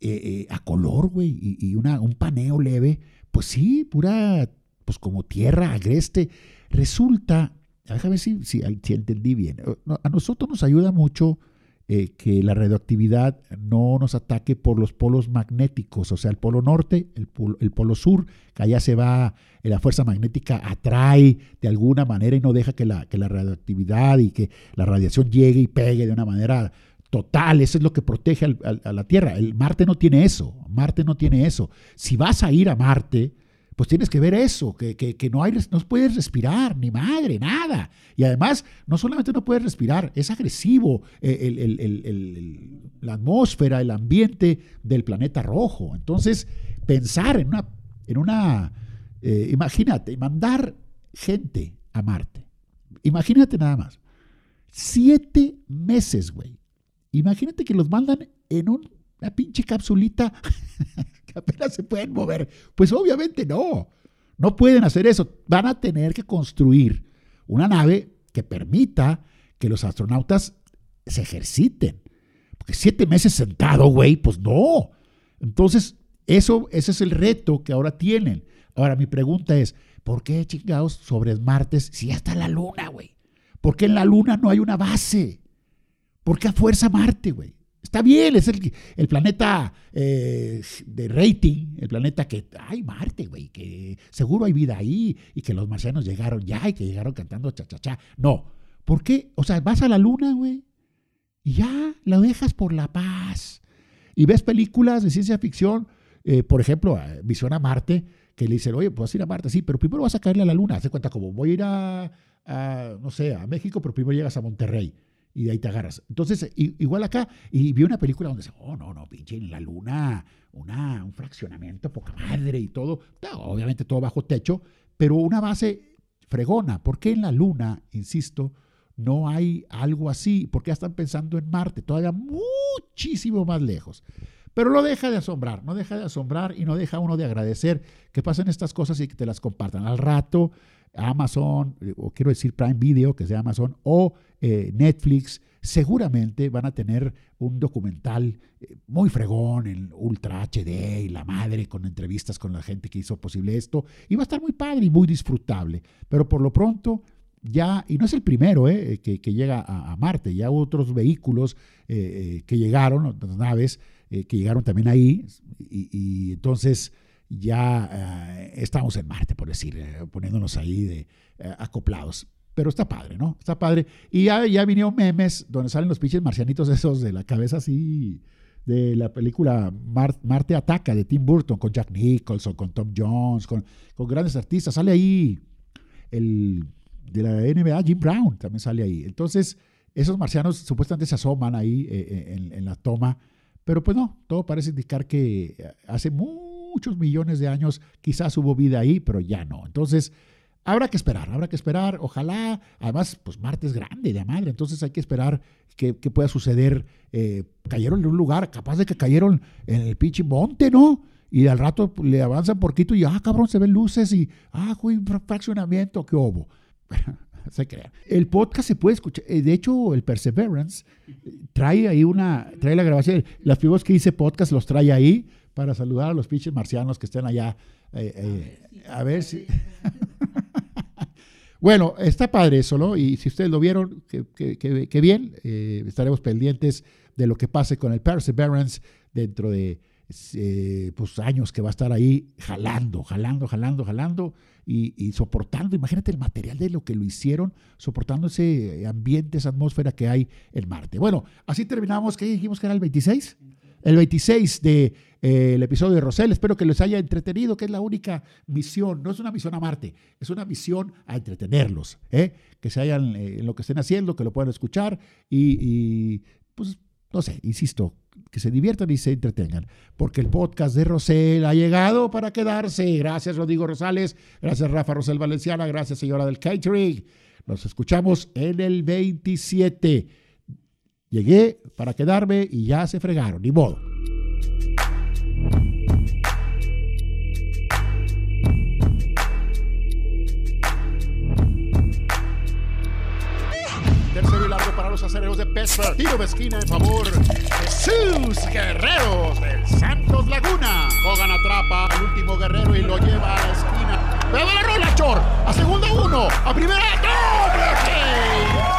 Eh, eh, a color, güey, y, una, un paneo leve, pues sí, pura, pues como tierra agreste. Resulta, déjame ver si, si, si entendí bien, a nosotros nos ayuda mucho eh, que la radioactividad no nos ataque por los polos magnéticos, o sea, el polo norte, el polo, sur, que allá se va, eh, la fuerza magnética atrae de alguna manera y no deja que la, que la radioactividad y que la radiación llegue y pegue de una manera total, eso es lo que protege a la Tierra. El Marte no tiene eso, Marte no tiene eso. Si vas a ir a Marte, pues tienes que ver eso, que, no, hay, no puedes respirar, ni madre, nada. Y además, no solamente no puedes respirar, es agresivo eh, la atmósfera, el ambiente del planeta rojo. Entonces, pensar en una, en una eh, imagínate, mandar gente a Marte. Imagínate nada más. Siete meses, güey. Imagínate que los mandan en una pinche capsulita apenas se pueden mover. Pues obviamente no, no pueden hacer eso. Van a tener que construir una nave que permita que los astronautas se ejerciten. Porque siete meses sentado, güey, pues no. Entonces, eso, ese es el reto que ahora tienen. Ahora, mi pregunta es, ¿por qué chingados sobre martes si ya está la luna, güey? ¿Por qué en la Luna no hay una base? ¿Por qué a fuerza Marte, güey? Está bien, es el, planeta eh, de rating, el planeta que, ay, Marte, güey, que seguro hay vida ahí y que los marcianos llegaron ya y que llegaron cantando cha, cha, cha. No, ¿por qué? O sea, vas a la luna, güey, y ya la dejas por la paz. Y ves películas de ciencia ficción, eh, por ejemplo, Visión a Marte, que le dicen, oye, puedes ir a Marte, sí, pero primero vas a caerle a la luna. Hace cuenta como voy a ir a, no sé, a México, pero primero llegas a Monterrey y de ahí te agarras. Entonces, igual acá, y vi una película donde dice, oh, no, no, pinche, en la luna, una, un fraccionamiento poca madre y todo, obviamente todo bajo techo, pero una base fregona. ¿Por qué en la luna, insisto, no hay algo así? ¿Por qué están pensando en Marte? Todavía muchísimo más lejos. Pero lo deja de asombrar, no deja de asombrar y no deja uno de agradecer que pasen estas cosas y que te las compartan. Al rato, Amazon, o quiero decir Prime Video, que de Amazon, o eh, Netflix, seguramente van a tener un documental eh, muy fregón en Ultra HD y la madre, con entrevistas con la gente que hizo posible esto, y va a estar muy padre y muy disfrutable. Pero por lo pronto, ya, y no es el primero eh, que, llega a, Marte, ya otros vehículos que llegaron, otras naves que llegaron también ahí, y, entonces ya estamos en Marte, por decir, poniéndonos ahí de, acoplados. Pero está padre, ¿no? Está padre. Y ya, ya vinieron memes donde salen los pinches marcianitos esos de la cabeza así de la película Marte Ataca de Tim Burton con Jack Nicholson, con Tom Jones, con, con, grandes artistas. Sale ahí el de la NBA, Jim Brown, también sale ahí. Entonces, esos marcianos supuestamente se asoman ahí eh, eh, en, en, la toma, pero pues no, todo parece indicar que hace muchos millones de años quizás hubo vida ahí, pero ya no. Entonces, Habrá que esperar, habrá que esperar, ojalá, además, pues Marte es grande de madre, entonces hay que esperar que, pueda suceder. Eh, cayeron en un lugar, capaz de que cayeron en el pinche monte, ¿no? Y al rato le avanzan por Quito y, ah, cabrón, se ven luces y, ah, un fraccionamiento, qué obo. se crea. El podcast se puede escuchar, eh, de hecho, el Perseverance trae ahí una, trae la grabación, los primeros que hice podcast los trae ahí para saludar a los pinches marcianos que estén allá. Eh, a ver si... Bueno, está padre eso, ¿no? Y si ustedes lo vieron, qué bien. Eh, estaremos pendientes de lo que pase con el Perseverance dentro de eh, pues, años que va a estar ahí jalando, jalando, jalando, jalando y, soportando. Imagínate el material de lo que lo hicieron, soportando ese ambiente, esa atmósfera que hay en Marte. Bueno, así terminamos. ¿Qué dijimos que era el 26? El 26 de el episodio de Rosel. Espero que les haya entretenido, que es la única misión. No es una misión a Marte, es una misión a entretenerlos. ¿eh? Que se hayan eh, en lo que estén haciendo, que lo puedan escuchar y, pues, no sé, insisto, que se diviertan y se entretengan. Porque el podcast de Rosel ha llegado para quedarse. Gracias, Rodrigo Rosales. Gracias, Rafa Rosel Valenciana. Gracias, señora del catering. Nos escuchamos en el 27. Llegué para quedarme y ya se fregaron, ni modo. Los acereros de Pittsburgh. Tiro de esquina en favor de sus guerreros del Santos Laguna. Hogan atrapa al último guerrero y lo lleva a la esquina. Pero la rola, Chor. A segunda uno. A primera. ¡No!